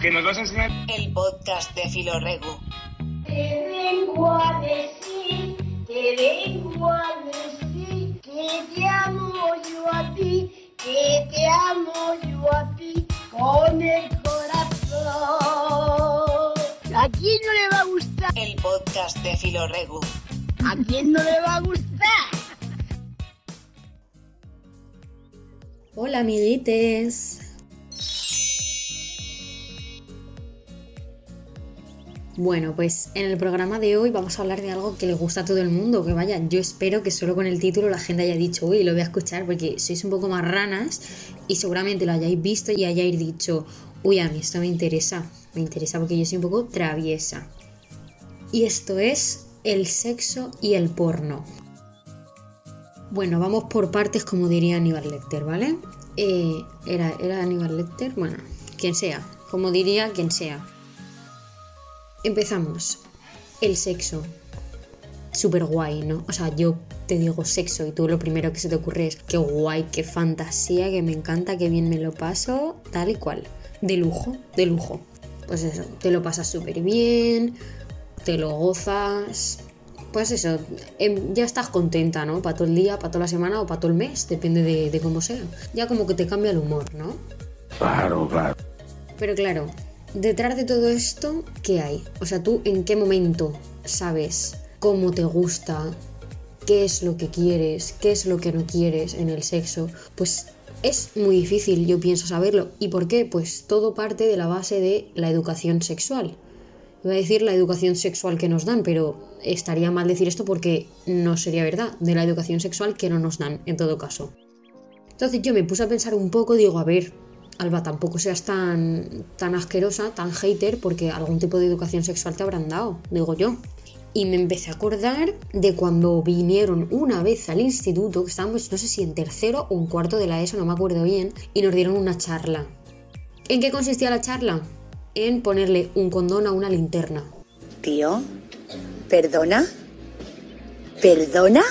que nos vas a enseñar El podcast de Filoregu. Te vengo a decir, te vengo a decir que te amo yo a ti, que te amo yo a ti con el corazón. ¿A quién no le va a gustar? El podcast de Filoregu. ¿A quién no le va a gustar? Hola amiguites. Bueno, pues en el programa de hoy vamos a hablar de algo que le gusta a todo el mundo, que vaya, yo espero que solo con el título la gente haya dicho, uy, lo voy a escuchar porque sois un poco más ranas y seguramente lo hayáis visto y hayáis dicho, uy, a mí esto me interesa, me interesa porque yo soy un poco traviesa. Y esto es el sexo y el porno. Bueno, vamos por partes como diría Aníbal Lecter, ¿vale? Eh, ¿era, ¿Era Aníbal Lecter? Bueno, quien sea, como diría quien sea. Empezamos. El sexo. Súper guay, ¿no? O sea, yo te digo sexo y tú lo primero que se te ocurre es qué guay, qué fantasía, que me encanta, qué bien me lo paso, tal y cual. De lujo, de lujo. Pues eso, te lo pasas súper bien, te lo gozas. Pues eso, em, ya estás contenta, ¿no? Para todo el día, para toda la semana o para todo el mes, depende de, de cómo sea. Ya como que te cambia el humor, ¿no? Claro, claro. Pero claro, detrás de todo esto, ¿qué hay? O sea, tú en qué momento sabes cómo te gusta, qué es lo que quieres, qué es lo que no quieres en el sexo, pues es muy difícil, yo pienso saberlo. ¿Y por qué? Pues todo parte de la base de la educación sexual. Iba a decir la educación sexual que nos dan, pero estaría mal decir esto porque no sería verdad, de la educación sexual que no nos dan, en todo caso. Entonces yo me puse a pensar un poco, digo, a ver, Alba, tampoco seas tan, tan asquerosa, tan hater, porque algún tipo de educación sexual te habrán dado, digo yo. Y me empecé a acordar de cuando vinieron una vez al instituto, que estábamos, no sé si en tercero o en cuarto de la ESO, no me acuerdo bien, y nos dieron una charla. ¿En qué consistía la charla? En ponerle un condón a una linterna. Tío, ¿perdona? ¿Perdona?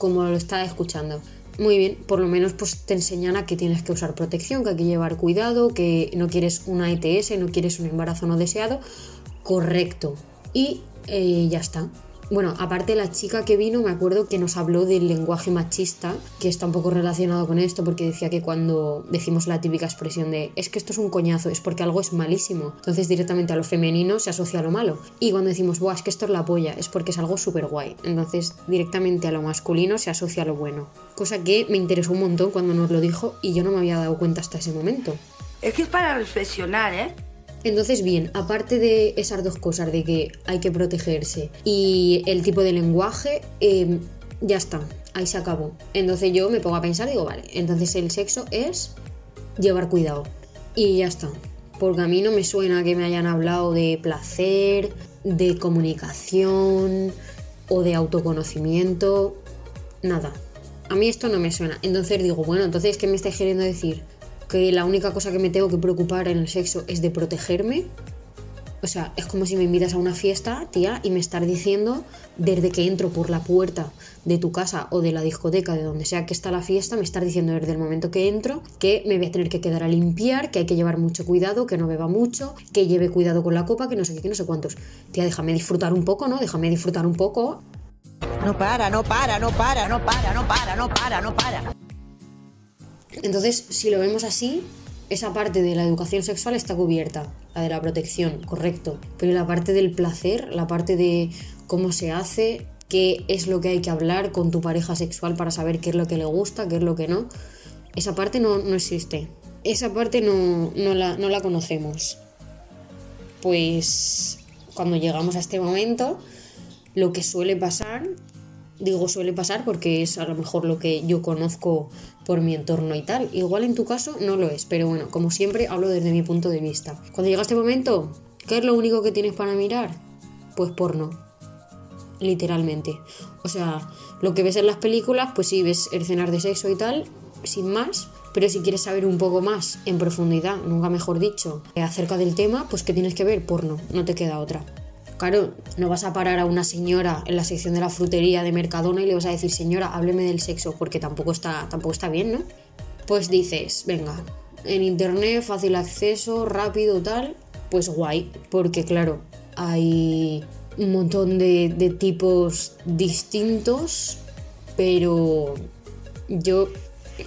como lo estaba escuchando. Muy bien, por lo menos pues te enseñan a que tienes que usar protección, que hay que llevar cuidado, que no quieres una ETS, no quieres un embarazo no deseado. Correcto. Y eh, ya está. Bueno, aparte la chica que vino, me acuerdo que nos habló del lenguaje machista, que está un poco relacionado con esto, porque decía que cuando decimos la típica expresión de es que esto es un coñazo, es porque algo es malísimo. Entonces directamente a lo femenino se asocia a lo malo. Y cuando decimos, Buah, es que esto es la polla, es porque es algo súper guay. Entonces directamente a lo masculino se asocia a lo bueno. Cosa que me interesó un montón cuando nos lo dijo y yo no me había dado cuenta hasta ese momento. Es que es para reflexionar, ¿eh? Entonces, bien, aparte de esas dos cosas, de que hay que protegerse y el tipo de lenguaje, eh, ya está, ahí se acabó. Entonces yo me pongo a pensar digo, vale, entonces el sexo es llevar cuidado. Y ya está. Porque a mí no me suena que me hayan hablado de placer, de comunicación o de autoconocimiento. Nada. A mí esto no me suena. Entonces digo, bueno, entonces, ¿qué me estáis queriendo decir? Que la única cosa que me tengo que preocupar en el sexo es de protegerme. O sea, es como si me invitas a una fiesta, tía, y me estás diciendo desde que entro por la puerta de tu casa o de la discoteca, de donde sea que está la fiesta, me estás diciendo desde el momento que entro que me voy a tener que quedar a limpiar, que hay que llevar mucho cuidado, que no beba mucho, que lleve cuidado con la copa, que no sé qué, que no sé cuántos. Tía, déjame disfrutar un poco, ¿no? Déjame disfrutar un poco. No para, no para, no para, no para, no para, no para, no para. Entonces, si lo vemos así, esa parte de la educación sexual está cubierta, la de la protección, correcto. Pero la parte del placer, la parte de cómo se hace, qué es lo que hay que hablar con tu pareja sexual para saber qué es lo que le gusta, qué es lo que no, esa parte no, no existe. Esa parte no, no, la, no la conocemos. Pues cuando llegamos a este momento, lo que suele pasar digo suele pasar porque es a lo mejor lo que yo conozco por mi entorno y tal. Igual en tu caso no lo es, pero bueno, como siempre hablo desde mi punto de vista. Cuando llega este momento, ¿qué es lo único que tienes para mirar? Pues porno. Literalmente. O sea, lo que ves en las películas, pues sí, ves escenas de sexo y tal, sin más. Pero si quieres saber un poco más en profundidad, nunca mejor dicho, acerca del tema, pues que tienes que ver porno, no te queda otra. Claro, no vas a parar a una señora en la sección de la frutería de Mercadona y le vas a decir, señora, hábleme del sexo, porque tampoco está, tampoco está bien, ¿no? Pues dices, venga, en internet, fácil acceso, rápido, tal, pues guay, porque claro, hay un montón de, de tipos distintos, pero yo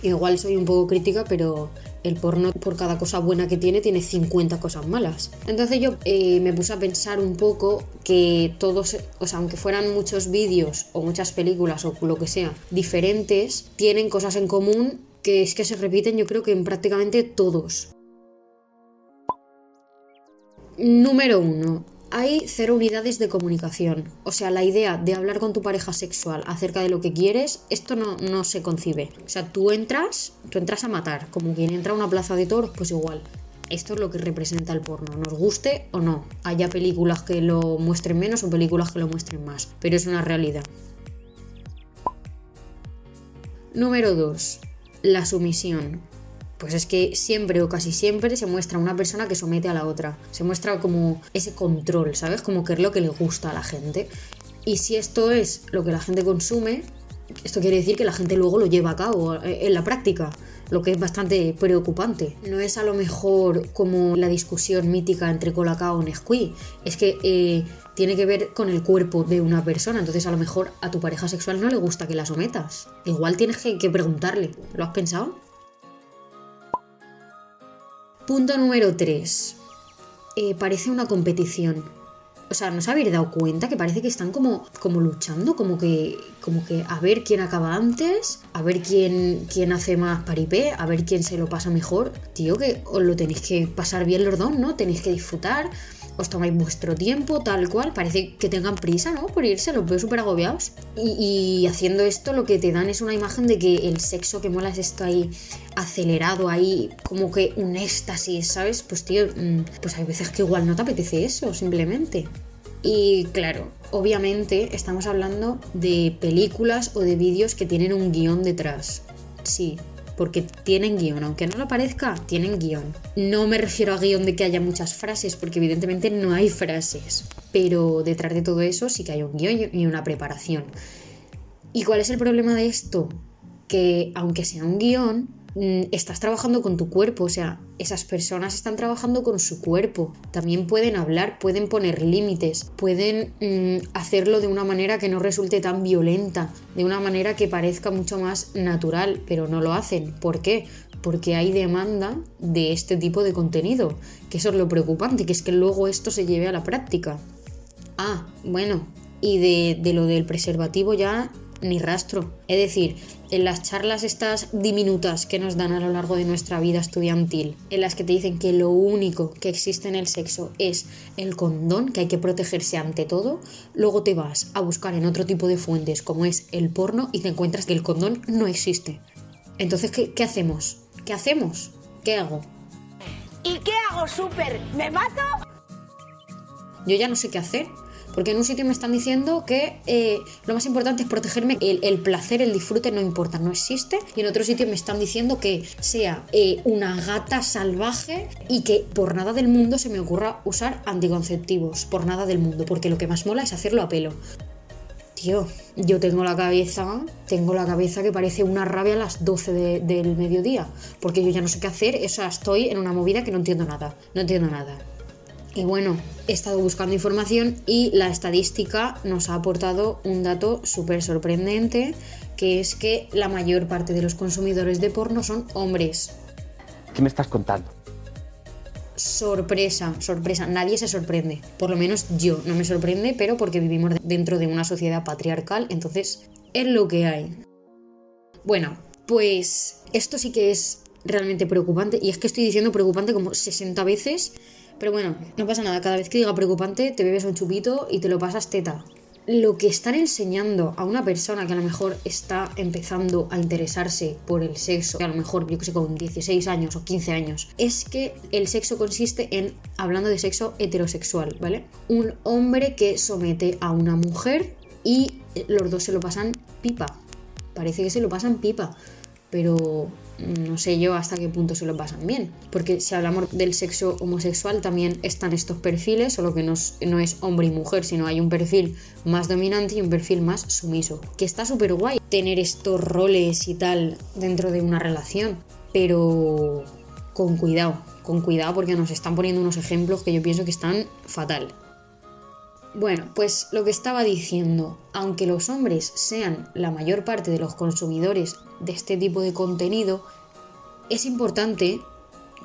igual soy un poco crítica, pero el porno por cada cosa buena que tiene tiene 50 cosas malas. Entonces yo eh, me puse a pensar un poco que todos, o sea, aunque fueran muchos vídeos o muchas películas o lo que sea diferentes, tienen cosas en común que es que se repiten yo creo que en prácticamente todos. Número 1 hay cero unidades de comunicación. O sea, la idea de hablar con tu pareja sexual acerca de lo que quieres, esto no, no, se concibe. O sea, tú entras, tú entras a matar, como quien entra a una plaza de toros, pues igual. Esto es lo que representa el porno, nos guste o no. Haya películas que lo muestren menos o películas que lo muestren más, pero es una realidad. Número 2. La sumisión pues es que siempre o casi siempre se muestra una persona que somete a la otra. Se muestra como ese control, ¿sabes? Como que es lo que le gusta a la gente. Y si esto es lo que la gente consume, esto quiere decir que la gente luego lo lleva a cabo eh, en la práctica, lo que es bastante preocupante. No es a lo mejor como la discusión mítica entre Colacao y Nesquik, es que eh, tiene que ver con el cuerpo de una persona, entonces a lo mejor a tu pareja sexual no le gusta que la sometas. Igual tienes que preguntarle, ¿lo has pensado? Punto número 3. Eh, parece una competición. O sea, ¿no os habéis dado cuenta que parece que están como, como luchando? Como que, como que a ver quién acaba antes, a ver quién, quién hace más paripé, a ver quién se lo pasa mejor. Tío, que os lo tenéis que pasar bien los dos, ¿no? Tenéis que disfrutar, os tomáis vuestro tiempo, tal cual. Parece que tengan prisa, ¿no? Por irse, los veo súper agobiados. Y, haciendo esto lo que te dan es una imagen de que el sexo que mola es esto ahí acelerado, ahí como que un éxtasis, ¿sabes? Pues tío, mm, pues hay veces que igual no te apetece eso, simplemente. Y claro, obviamente estamos hablando de películas o de vídeos que tienen un guion detrás. Sí, porque tienen guion, aunque no lo parezca, tienen guion. No me refiero a guion de que haya muchas frases, porque evidentemente no hay frases, pero detrás de todo eso sí que hay un guion y una preparación. ¿Y cuál es el problema de esto? Que aunque sea un guion, estás trabajando con tu cuerpo, o sea, esas personas están trabajando con su cuerpo. También pueden hablar, pueden poner límites, pueden mm, hacerlo de una manera que no resulte tan violenta, de una manera que parezca mucho más natural, pero no lo hacen. ¿Por qué? Porque hay demanda de este tipo de contenido, que eso es lo preocupante, que es que luego esto se lleve a la práctica. Ah, bueno, y de lo del preservativo ya ni rastro. Es decir, en las charlas estas diminutas que nos dan a lo largo de nuestra vida estudiantil, en las que te dicen que lo único que existe en el sexo es el condón, que hay que protegerse ante todo, luego te vas a buscar en otro tipo de fuentes como es el porno y te encuentras que el condón no existe. Entonces, ¿qué, qué hacemos? ¿Qué hacemos? ¿Qué hago? ¿Y qué hago, súper? ¿Me mato? Yo ya no sé qué hacer. Porque en un sitio me están diciendo que eh, lo más importante es protegerme, el, placer, el disfrute no importa, no existe. Y en otro sitio me están diciendo que sea eh, una gata salvaje y que por nada del mundo se me ocurra usar anticonceptivos, por nada del mundo, porque lo que más mola es hacerlo a pelo. Tío, yo tengo la cabeza, tengo la cabeza que parece una rabia a las 12 del mediodía, porque yo ya no sé qué hacer, o sea, estoy en una movida que no entiendo nada, no entiendo nada. Y bueno, he estado buscando información y la estadística nos ha aportado un dato súper sorprendente, que es que la mayor parte de los consumidores de porno son hombres. ¿Qué me estás contando? Sorpresa, sorpresa, nadie se sorprende. Por lo menos yo no me sorprende, pero porque vivimos dentro de una sociedad patriarcal, entonces es lo que hay. Bueno, pues esto sí que es realmente preocupante, y es que estoy diciendo preocupante como 60 veces pero bueno, no pasa nada, cada vez que diga preocupante te bebes un chupito y te lo pasas teta. Lo que están enseñando a una persona que a lo mejor está empezando a interesarse por el sexo, que a lo mejor yo que sé con 16 años o 15 años, es que el sexo consiste en, hablando de sexo heterosexual, ¿vale? Un hombre que somete a una mujer y los dos se lo pasan pipa. Parece que se lo pasan pipa pero no sé yo hasta qué punto se lo pasan bien. Porque si hablamos del sexo homosexual también están estos perfiles, solo que no es, no es hombre y mujer, sino hay un perfil más dominante y un perfil más sumiso. Que está súper guay tener estos roles y tal dentro de una relación, pero con cuidado. con cuidado porque nos están poniendo unos ejemplos que yo pienso que están fatal. Bueno, pues lo que estaba diciendo, aunque los hombres sean la mayor parte de los consumidores de este tipo de contenido, es importante,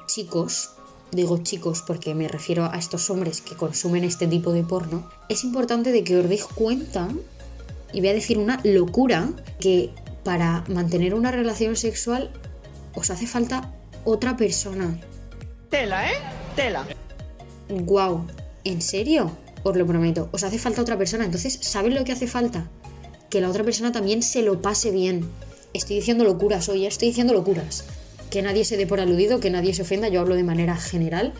chicos, digo chicos porque me refiero a estos hombres que consumen este tipo de porno, es importante de que os deis cuenta, y voy a decir una locura, que para mantener una relación sexual os hace falta otra persona. Tela, ¿eh? Tela. Guau, ¿en serio? Os lo prometo, os hace falta otra persona. Entonces, ¿saben lo que hace falta? Que la otra persona también se lo pase bien. Estoy diciendo locuras hoy, estoy diciendo locuras. Que nadie se dé por aludido, que nadie se ofenda, yo hablo de manera general.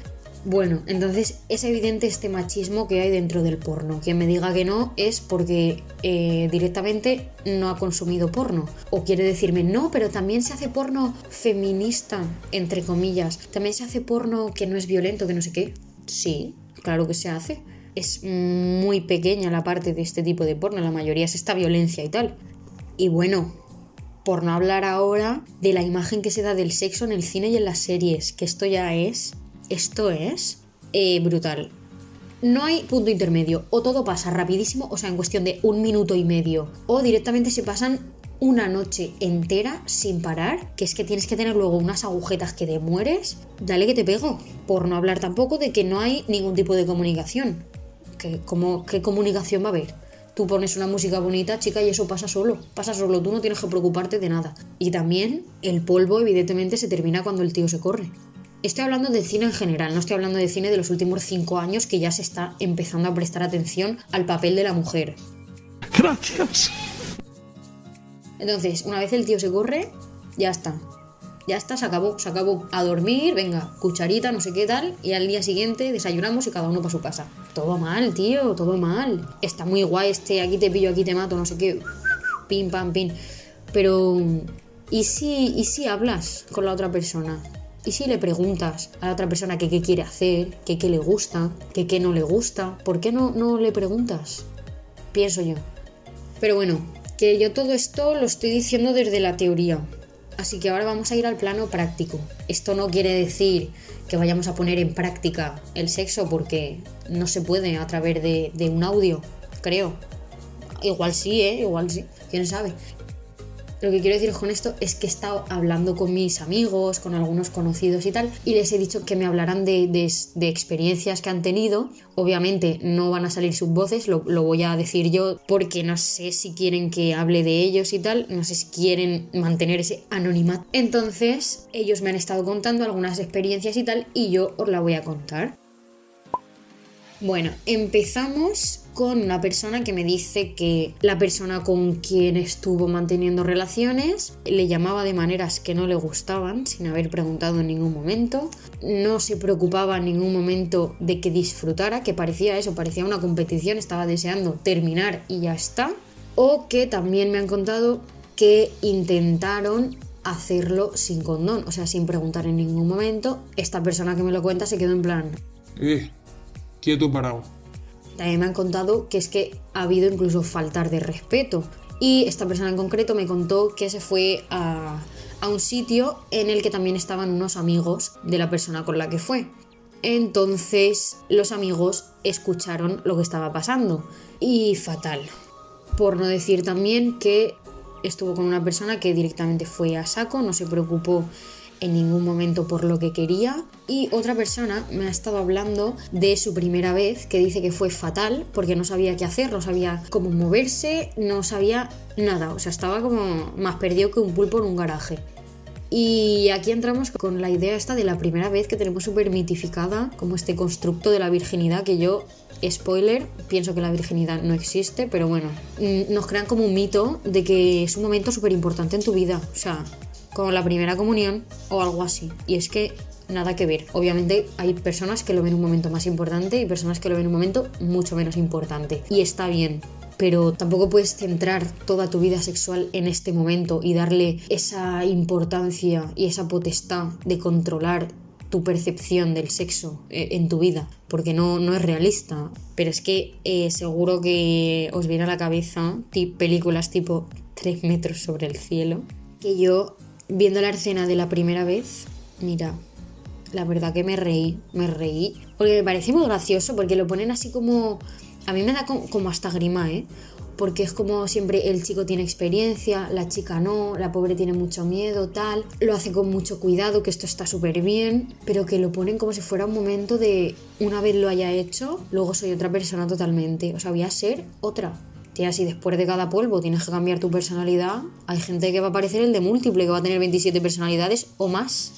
Bueno, entonces es evidente este machismo que hay dentro del porno. Quien me diga que no es porque eh, directamente no ha consumido porno. O quiere decirme, no, pero también se hace porno feminista, entre comillas. También se hace porno que no es violento, que no sé qué. Sí, claro que se hace. Es muy pequeña la parte de este tipo de porno, la mayoría es esta violencia y tal. Y bueno, por no hablar ahora de la imagen que se da del sexo en el cine y en las series, que esto ya es, esto es eh, brutal. No hay punto intermedio, o todo pasa rapidísimo, o sea, en cuestión de un minuto y medio, o directamente se pasan una noche entera sin parar, que es que tienes que tener luego unas agujetas que te mueres, dale que te pego. Por no hablar tampoco de que no hay ningún tipo de comunicación. ¿Qué, cómo- ¿Qué comunicación va a haber? Tú pones una música bonita, chica, y eso pasa solo. Pasa solo, tú no tienes que preocuparte de nada. Y también el polvo, evidentemente, se termina cuando el tío se corre. Estoy hablando de cine en general, no estoy hablando de cine de los últimos cinco años que ya se está empezando a prestar atención al papel de la mujer. Gracias. Entonces, una vez el tío se corre, ya está. Ya está, se acabó, se acabó. A dormir, venga, cucharita, no sé qué tal. Y al día siguiente desayunamos y cada uno para su casa. Todo mal, tío, todo mal. Está muy guay este, aquí te pillo, aquí te mato, no sé qué. Pim, pam, pim. Pero, ¿y si, ¿y si hablas con la otra persona? ¿Y si le preguntas a la otra persona que qué quiere hacer, que qué le gusta, que qué no le gusta? ¿Por qué no, no le preguntas? Pienso yo. Pero bueno, que yo todo esto lo estoy diciendo desde la teoría. Así que ahora vamos a ir al plano práctico. Esto no quiere decir que vayamos a poner en práctica el sexo porque no se puede a través de, un audio, creo. Igual sí, ¿eh? Igual sí. ¿Quién sabe? Lo que quiero decir con esto es que he estado hablando con mis amigos, con algunos conocidos y tal, y les he dicho que me hablaran de, de- de experiencias que han tenido. Obviamente no van a salir sus voces, lo, lo voy a decir yo porque no sé si quieren que hable de ellos y tal, no sé si quieren mantener ese anonimato. Entonces ellos me han estado contando algunas experiencias y tal, y yo os la voy a contar. Bueno, empezamos con una persona que me dice que la persona con quien estuvo manteniendo relaciones le llamaba de maneras que no le gustaban sin haber preguntado en ningún momento, no se preocupaba en ningún momento de que disfrutara, que parecía eso, parecía una competición, estaba deseando terminar y ya está, o que también me han contado que intentaron hacerlo sin condón, o sea, sin preguntar en ningún momento. Esta persona que me lo cuenta se quedó en plan, Eh, quieto parado. también me han contado que es que ha habido incluso faltar de respeto. Y esta persona en concreto me contó que se fue a, a un sitio en el que también estaban unos amigos de la persona con la que fue. Entonces los amigos escucharon lo que estaba pasando. Y fatal. Por no decir también que estuvo con una persona que directamente fue a saco, no se preocupó en ningún momento por lo que quería. Y otra persona me ha estado hablando de su primera vez, que dice que fue fatal porque no sabía qué hacer, no sabía cómo moverse, no sabía nada. O sea, estaba como más perdido que un pulpo en un garaje. Y aquí entramos con la idea esta de la primera vez que tenemos súper mitificada, como este constructo de la virginidad que yo, spoiler, pienso que la virginidad no existe, pero bueno, mm, nos crean como un mito de que es un momento súper importante en tu vida, o sea, como la primera comunión o algo así. Y es que nada que ver. Obviamente hay personas que lo ven un momento más importante y personas que lo ven un momento mucho menos importante. Y está bien, pero tampoco puedes centrar toda tu vida sexual en este momento y darle esa importancia y esa potestad de controlar tu percepción del sexo eh, en tu vida, porque no, no es realista. Pero es que eh, seguro que os viene a la cabeza películas tipo 3 metros sobre el cielo, que yo, viendo la escena de la primera vez, mira, la verdad que me reí, me reí. Porque me parece muy gracioso, porque lo ponen así como... A mí me da como, como hasta grima, ¿eh? Porque es como siempre el chico tiene experiencia, la chica no, la pobre tiene mucho miedo, tal. Lo hace con mucho cuidado, que esto está súper bien, pero que lo ponen como si fuera un momento de una vez lo haya hecho, luego soy otra persona totalmente. O sea, voy a ser otra. Si después de cada polvo tienes que cambiar tu personalidad, hay gente que va a parecer el de múltiple, que va a tener 27 personalidades o más.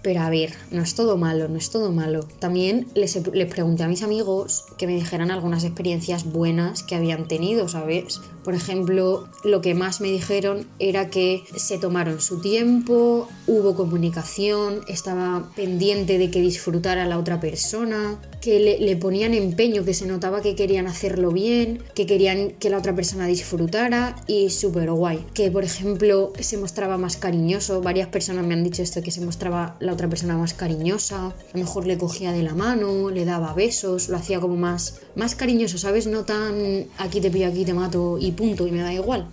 Pero a ver, no es todo malo, no es todo malo. También les, les, pregunté a mis amigos que me dijeran algunas experiencias buenas que habían tenido, ¿sabes? Por ejemplo, lo que más me dijeron era que se tomaron su tiempo, hubo comunicación, estaba pendiente de que disfrutara la otra persona, que le, le ponían empeño, que se notaba que querían hacerlo bien, que querían que la otra persona disfrutara y súper guay. Que por ejemplo se mostraba más cariñoso, varias personas me han dicho esto, que se mostraba la otra persona más cariñosa, a lo mejor le cogía de la mano, le daba besos, lo hacía como más, más cariñoso, ¿sabes? No tan aquí te pillo, aquí te mato y punto y me da igual.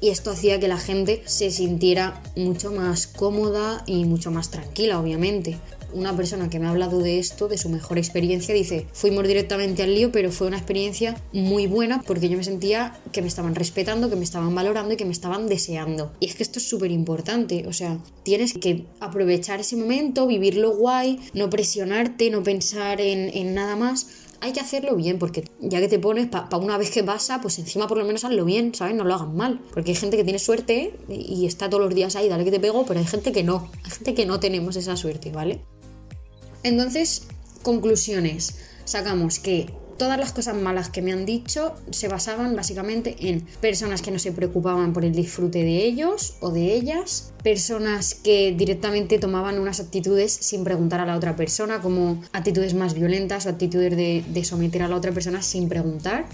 Y esto hacía que la gente se sintiera mucho más cómoda y mucho más tranquila, obviamente una persona que me ha hablado de esto, de su mejor experiencia, dice, fuimos directamente al lío, pero fue una experiencia muy buena porque yo me sentía que me estaban respetando, que me estaban valorando y que me estaban deseando. Y es que esto es súper importante, o sea, tienes que aprovechar ese momento, vivirlo guay, no presionarte, no pensar en, en nada más hay que hacerlo bien, porque ya que te pones, para una vez que pasa, pues encima por lo menos hazlo bien, ¿sabes? No lo hagan mal. Porque hay gente que tiene suerte y está todos los días ahí, dale que te pego, pero hay gente que no. Hay gente que no tenemos esa suerte, ¿vale? Entonces, conclusiones. Sacamos que todas las cosas malas que me han dicho se basaban básicamente en personas que no se preocupaban por el disfrute de ellos o de ellas, personas que directamente tomaban unas actitudes sin preguntar a la otra persona, como actitudes más violentas o actitudes de, de someter a la otra persona sin preguntar,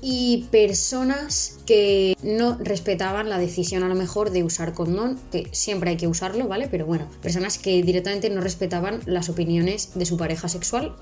y personas que no respetaban la decisión a lo mejor de usar condón, que siempre hay que usarlo, ¿vale? Pero bueno, personas que directamente no respetaban las opiniones de su pareja sexual.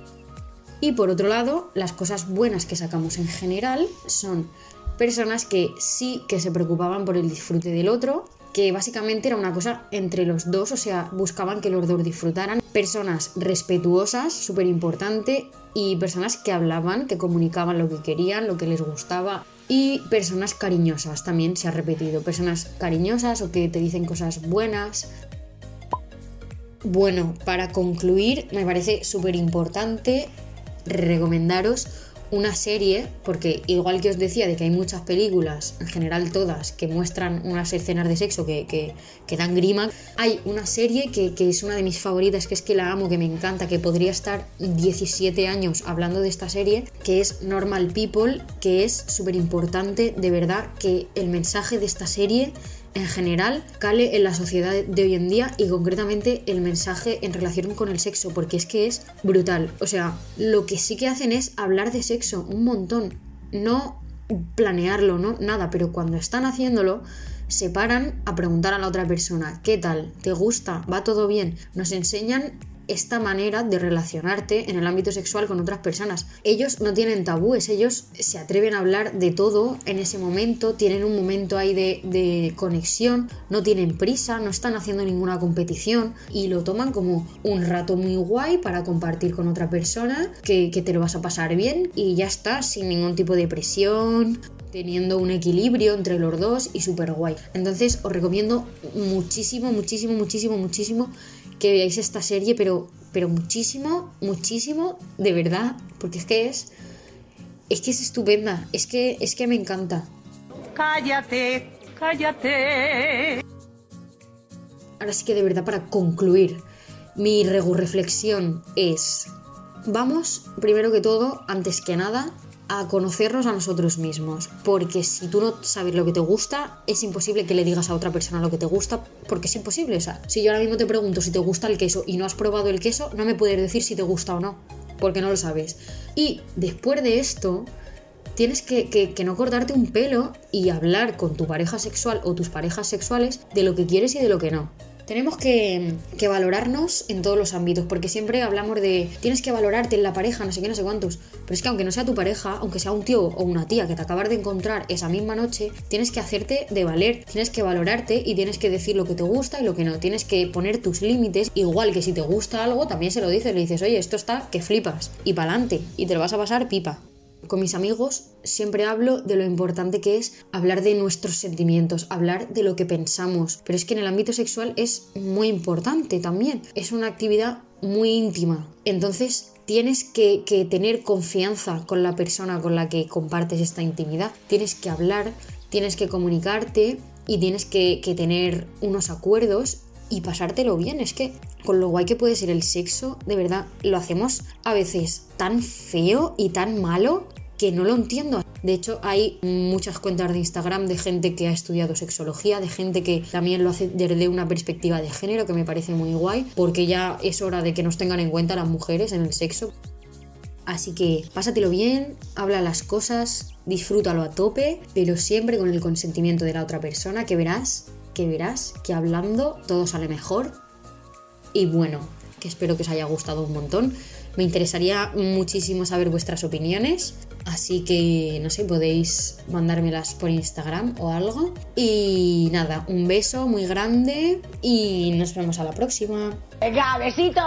Y por otro lado, las cosas buenas que sacamos en general son personas que sí que se preocupaban por el disfrute del otro, que básicamente era una cosa entre los dos, o sea, buscaban que los dos disfrutaran. Personas respetuosas, súper importante, y personas que hablaban, que comunicaban lo que querían, lo que les gustaba. Y personas cariñosas, también se ha repetido, personas cariñosas o que te dicen cosas buenas. Bueno, para concluir, me parece súper importante recomendaros una serie, porque igual que os decía de que hay muchas películas, en general todas, que muestran unas escenas de sexo que, que, dan grima, hay una serie que, que, es una de mis favoritas, que es que la amo, que me encanta, que podría estar 17 años hablando de esta serie, que es Normal People, que es súper importante, de verdad, que el mensaje de esta serie en general cale en la sociedad de hoy en día y concretamente el mensaje en relación con el sexo, porque es que es brutal. O sea, lo que sí que hacen es hablar de sexo un montón, no planearlo, no nada, pero cuando están haciéndolo se paran a preguntar a la otra persona, ¿qué tal? ¿Te gusta? ¿Va todo bien? Nos enseñan esta manera de relacionarte en el ámbito sexual con otras personas. Ellos no tienen tabúes, ellos se atreven a hablar de todo en ese momento, tienen un momento ahí de, conexión, no tienen prisa, no están haciendo ninguna competición y lo toman como un rato muy guay para compartir con otra persona, que, que te lo vas a pasar bien y ya está, sin ningún tipo de presión, teniendo un equilibrio entre los dos y súper guay. Entonces os recomiendo muchísimo, muchísimo, muchísimo, muchísimo que veáis esta serie, pero, pero muchísimo, muchísimo, de verdad, porque es que es, es que es estupenda, es que, es que me encanta. Cállate, cállate. Ahora sí que de verdad para concluir, mi regu reflexión es, vamos, primero que todo, antes que nada, a conocernos a nosotros mismos, porque si tú no sabes lo que te gusta, es imposible que le digas a otra persona lo que te gusta, porque es imposible. O sea, si yo ahora mismo te pregunto si te gusta el queso y no has probado el queso, no me puedes decir si te gusta o no, porque no lo sabes. Y después de esto, tienes que, que, no cortarte un pelo y hablar con tu pareja sexual o tus parejas sexuales de lo que quieres y de lo que no. Tenemos que, valorarnos en todos los ámbitos, porque siempre hablamos de tienes que valorarte en la pareja, no sé qué, no sé cuántos. Pero es que aunque no sea tu pareja, aunque sea un tío o una tía que te acabas de encontrar esa misma noche, tienes que hacerte de valer, tienes que valorarte y tienes que decir lo que te gusta y lo que no. Tienes que poner tus límites, igual que si te gusta algo, también se lo dices, le dices, oye, esto está que flipas, y pa'lante, y te lo vas a pasar pipa. Con mis amigos siempre hablo de lo importante que es hablar de nuestros sentimientos, hablar de lo que pensamos, pero es que en el ámbito sexual es muy importante también, es una actividad muy íntima, entonces tienes que, tener confianza con la persona con la que compartes esta intimidad, tienes que hablar, tienes que comunicarte y tienes que tener unos acuerdos y pasártelo bien. Es que con lo guay que puede ser el sexo, de verdad, lo hacemos a veces tan feo y tan malo que no lo entiendo. De hecho, hay muchas cuentas de Instagram de gente que ha estudiado sexología, de gente que también lo hace desde una perspectiva de género, que me parece muy guay, porque ya es hora de que nos tengan en cuenta las mujeres en el sexo. Así que pásatelo bien, habla las cosas, disfrútalo a tope, pero siempre con el consentimiento de la otra persona, que verás, que verás que hablando todo sale mejor. Y bueno, que espero que os haya gustado un montón. Me interesaría muchísimo saber vuestras opiniones, así que no sé, podéis mandármelas por Instagram o algo. Y nada, un beso muy grande y nos vemos a la próxima. Venga, besito.